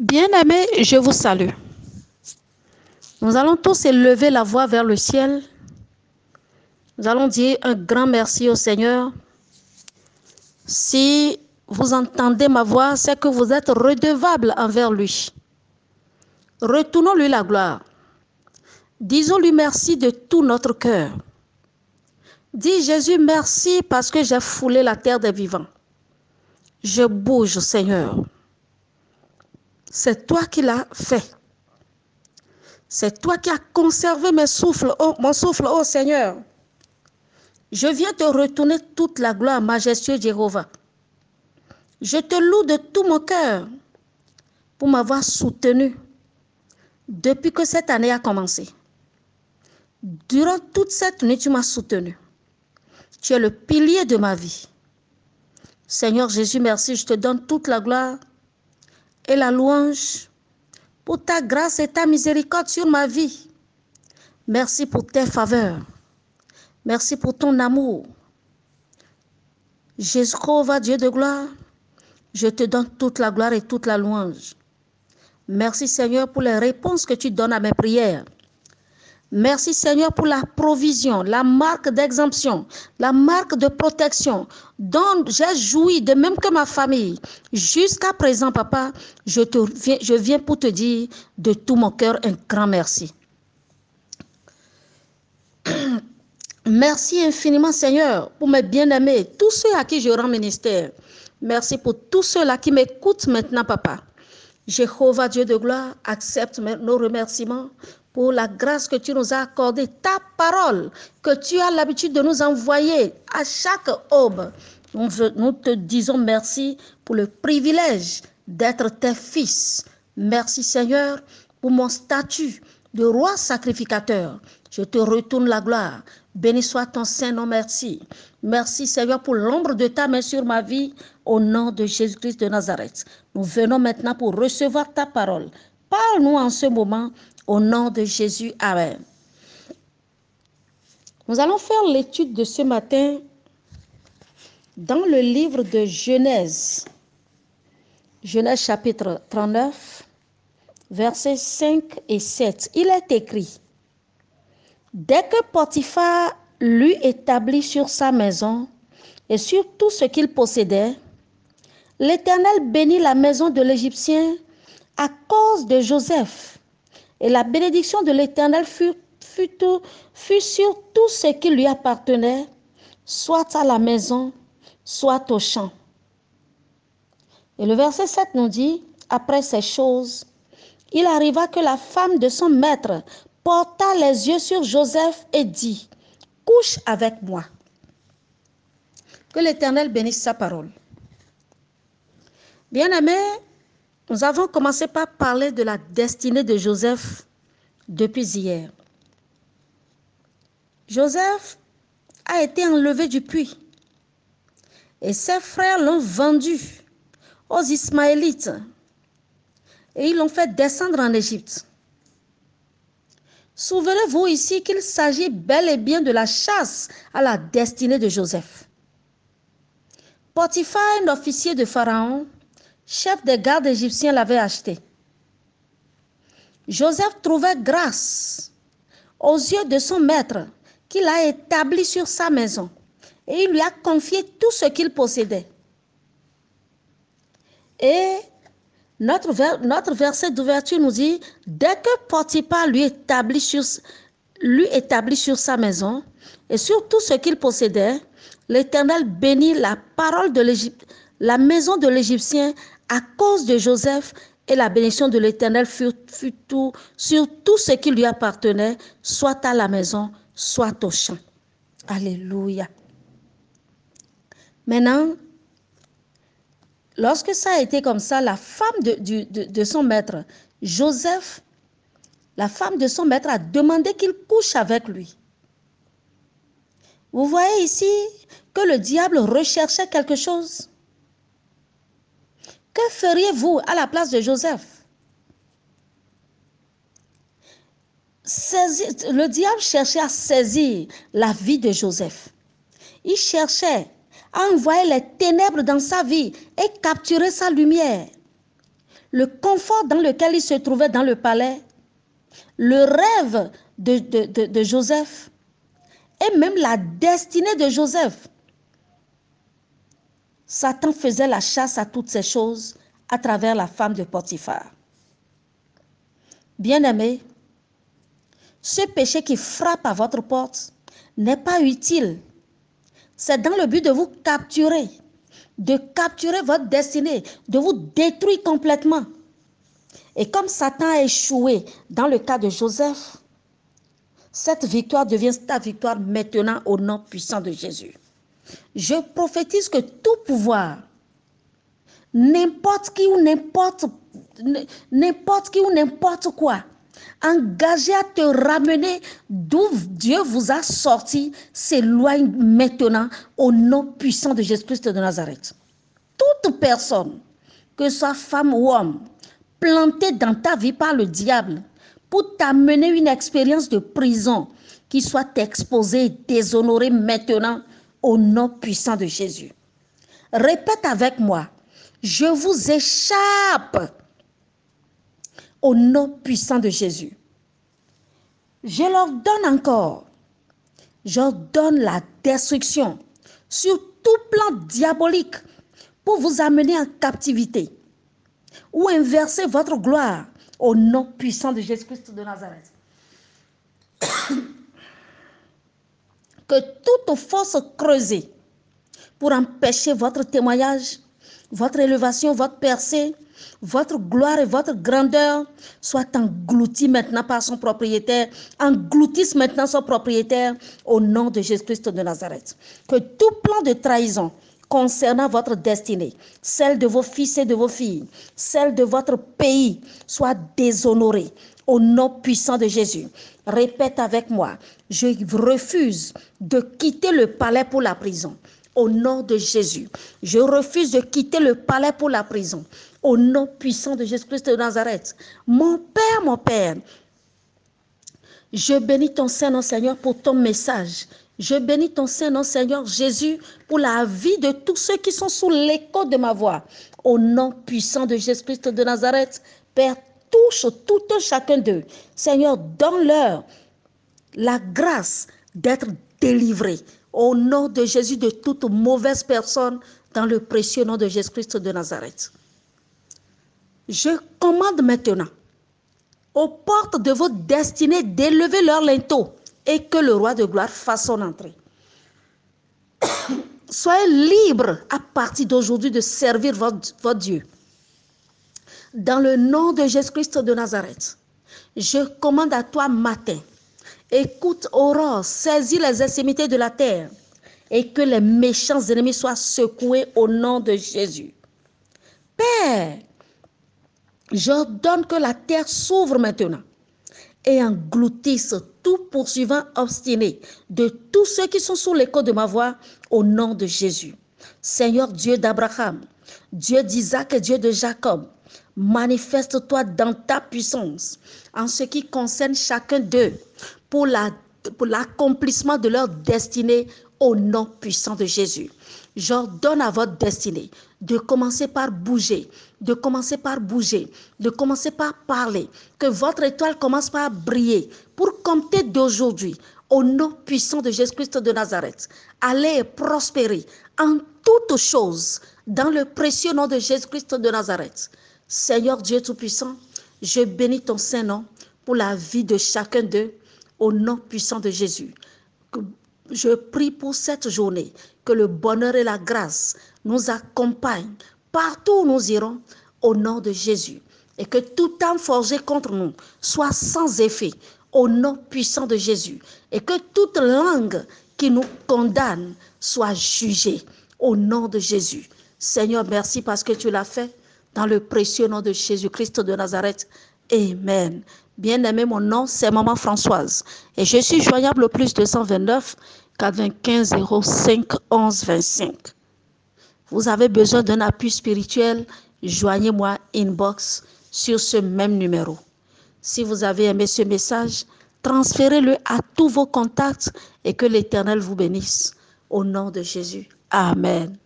Bien-aimés, je vous salue. Nous allons tous élever la voix vers le ciel. Nous allons dire un grand merci au Seigneur. Si vous entendez ma voix, c'est que vous êtes redevable envers lui. Retournons-lui la gloire. Disons-lui merci de tout notre cœur. Dis Jésus merci parce que j'ai foulé la terre des vivants. Je bouge, Seigneur. C'est toi qui l'as fait. C'est toi qui as conservé mes souffles, mon souffle, oh Seigneur. Je viens te retourner toute la gloire, majestueux Jéhovah. Je te loue de tout mon cœur pour m'avoir soutenu depuis que cette année a commencé. Durant toute cette nuit, tu m'as soutenu. Tu es le pilier de ma vie. Seigneur Jésus, merci. Je te donne toute la gloire et la louange pour ta grâce et ta miséricorde sur ma vie. Merci pour tes faveurs. Merci pour ton amour. Jésus, Dieu de gloire, je te donne toute la gloire et toute la louange. Merci Seigneur pour les réponses que tu donnes à mes prières. Merci Seigneur pour la provision, la marque d'exemption, la marque de protection dont j'ai joui de même que ma famille. Jusqu'à présent, papa, je, viens pour te dire de tout mon cœur un grand merci. Merci infiniment Seigneur pour mes bien-aimés, tous ceux à qui je rends ministère. Merci pour tous ceux-là qui m'écoutent maintenant, papa. Jéhovah, Dieu de gloire, accepte nos remerciements pour la grâce que tu nous as accordée, ta parole que tu as l'habitude de nous envoyer à chaque aube. Nous, te disons merci pour le privilège d'être tes fils. Merci Seigneur pour mon statut de roi sacrificateur. Je te retourne la gloire. Béni soit ton Saint-Nom, merci. Merci Seigneur pour l'ombre de ta main sur ma vie au nom de Jésus-Christ de Nazareth. Nous venons maintenant pour recevoir ta parole. Parle-nous en ce moment au nom de Jésus, Amen. Nous allons faire l'étude de ce matin dans le livre de Genèse. Genèse chapitre 39, versets 5 et 7. Il est écrit, Dès que Potiphar lui établit sur sa maison et sur tout ce qu'il possédait, l'Éternel bénit la maison de l'Égyptien à cause de Joseph et la bénédiction de l'Éternel fut, sur tout ce qui lui appartenait, soit à la maison, soit au champ. Et le verset 7 nous dit, après ces choses, il arriva que la femme de son maître porta les yeux sur Joseph et dit, couche avec moi. Que l'Éternel bénisse sa parole. Bien-aimés, nous avons commencé par parler de la destinée de Joseph depuis hier. Joseph a été enlevé du puits et ses frères l'ont vendu aux Ismaélites et ils l'ont fait descendre en Égypte. Souvenez-vous ici qu'il s'agit bel et bien de la chasse à la destinée de Joseph. Potiphar, un officier de Pharaon, chef des gardes égyptiens, l'avait acheté. Joseph trouvait grâce aux yeux de son maître qu'il a établi sur sa maison et il lui a confié tout ce qu'il possédait. Et notre, notre verset d'ouverture nous dit, dès que Potiphar lui établit sur, lui établit sur sa maison et sur tout ce qu'il possédait, l'Éternel bénit la parole de l'Égypte, la maison de l'Égyptien à cause de Joseph et la bénédiction de l'Éternel fut, sur tout ce qui lui appartenait, soit à la maison, soit au champ. Alléluia. Maintenant, lorsque ça a été comme ça, la femme de, de son maître, Joseph, la femme de son maître a demandé qu'il couche avec lui. Vous voyez ici que le diable recherchait quelque chose. Que feriez-vous à la place de Joseph? Le diable cherchait à saisir la vie de Joseph. Il cherchait à envoyer les ténèbres dans sa vie et capturer sa lumière. le confort dans lequel il se trouvait dans le palais, le rêve de, Joseph et même la destinée de Joseph. Satan faisait la chasse à toutes ces choses à travers la femme de Potiphar. Bien-aimés, ce péché qui frappe à votre porte n'est pas utile. C'est dans le but de vous capturer, de capturer votre destinée, de vous détruire complètement. Et comme Satan a échoué dans le cas de Joseph, cette victoire devient ta victoire maintenant au nom puissant de Jésus. Je prophétise que tout pouvoir, n'importe qui ou n'importe n'importe qui ou n'importe quoi, engagé à te ramener d'où Dieu vous a sorti, s'éloigne maintenant au nom puissant de Jésus-Christ de Nazareth. Toute personne, que soit femme ou homme, plantée dans ta vie par le diable pour t'amener une expérience de prison qui soit exposée et déshonorée maintenant au nom puissant de Jésus. Répète avec moi, je vous échappe au nom puissant de Jésus. Je leur donne encore, je donne la destruction sur tout plan diabolique pour vous amener en captivité ou inverser votre gloire au nom puissant de Jésus-Christ de Nazareth. Que toute force creusée pour empêcher votre témoignage, votre élévation, votre percée, votre gloire et votre grandeur soient engloutis maintenant par son propriétaire, engloutissent maintenant son propriétaire au nom de Jésus-Christ de Nazareth. Que tout plan de trahison concernant votre destinée, celle de vos fils et de vos filles, celle de votre pays, soit déshonoré au nom puissant de Jésus. Répète avec moi, je refuse de quitter le palais pour la prison. Au nom de Jésus, je refuse de quitter le palais pour la prison. Au nom puissant de Jésus-Christ de Nazareth. Mon Père, mon Père, je bénis ton Saint-Nom, Seigneur, pour ton message. Je bénis ton Saint-Nom, Seigneur Jésus, pour la vie de tous ceux qui sont sous l'écho de ma voix. Au nom puissant de Jésus-Christ de Nazareth, Père, touche tout un chacun d'eux. Seigneur, donne-leur la grâce d'être délivrés. Au nom de Jésus, de toute mauvaise personne, dans le précieux nom de Jésus-Christ de Nazareth. Je commande maintenant aux portes de votre destinée d'élever leur linteau et que le roi de gloire fasse son entrée. Soyez libres à partir d'aujourd'hui de servir votre, Dieu. Dans le nom de Jésus-Christ de Nazareth, je commande à toi matin, écoute aurore, saisis les extrémités de la terre et que les méchants ennemis soient secoués au nom de Jésus. Père, j'ordonne que la terre s'ouvre maintenant et engloutisse tout poursuivant obstiné de tous ceux qui sont sous l'écho de ma voix au nom de Jésus. Seigneur Dieu d'Abraham, Dieu d'Isaac et Dieu de Jacob, manifeste-toi dans ta puissance en ce qui concerne chacun d'eux pour l'accomplissement de leur destinée au nom puissant de Jésus. J'ordonne à votre destinée de commencer par bouger, de commencer par bouger, de commencer par parler, que votre étoile commence par briller pour compter d'aujourd'hui au nom puissant de Jésus-Christ de Nazareth. Allez prospérer en toutes choses dans le précieux nom de Jésus-Christ de Nazareth. Seigneur Dieu Tout-Puissant, je bénis ton Saint-Nom pour la vie de chacun d'eux au nom puissant de Jésus. Je prie pour cette journée, que le bonheur et la grâce nous accompagnent partout où nous irons, au nom de Jésus. Et que tout âme forgé contre nous soit sans effet, au nom puissant de Jésus. Et que toute langue qui nous condamne soit jugée, au nom de Jésus. Seigneur, merci parce que tu l'as fait dans le précieux nom de Jésus-Christ de Nazareth. Amen. Bien-aimé, mon nom, c'est Maman Françoise. Et je suis joignable au plus 229 95 05 11 25. Vous avez besoin d'un appui spirituel, joignez-moi inbox sur ce même numéro. Si vous avez aimé ce message, transférez-le à tous vos contacts et que l'Éternel vous bénisse. Au nom de Jésus. Amen.